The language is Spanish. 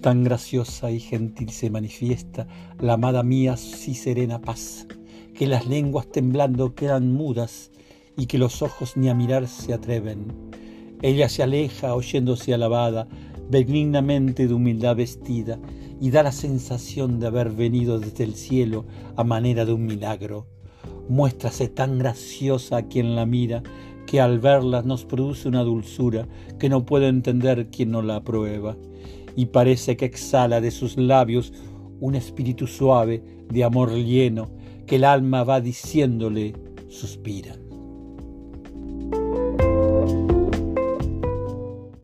Tan graciosa y gentil se manifiesta la amada mía sí serena paz, que las lenguas temblando quedan mudas y que los ojos ni a mirar se atreven. Ella se aleja oyéndose alabada, benignamente de humildad vestida, y da la sensación de haber venido desde el cielo a manera de un milagro. Muéstrase tan graciosa a quien la mira, que al verla nos produce una dulzura que no puede entender quien no la aprueba y parece que exhala de sus labios un espíritu suave de amor lleno que el alma va diciéndole, suspira.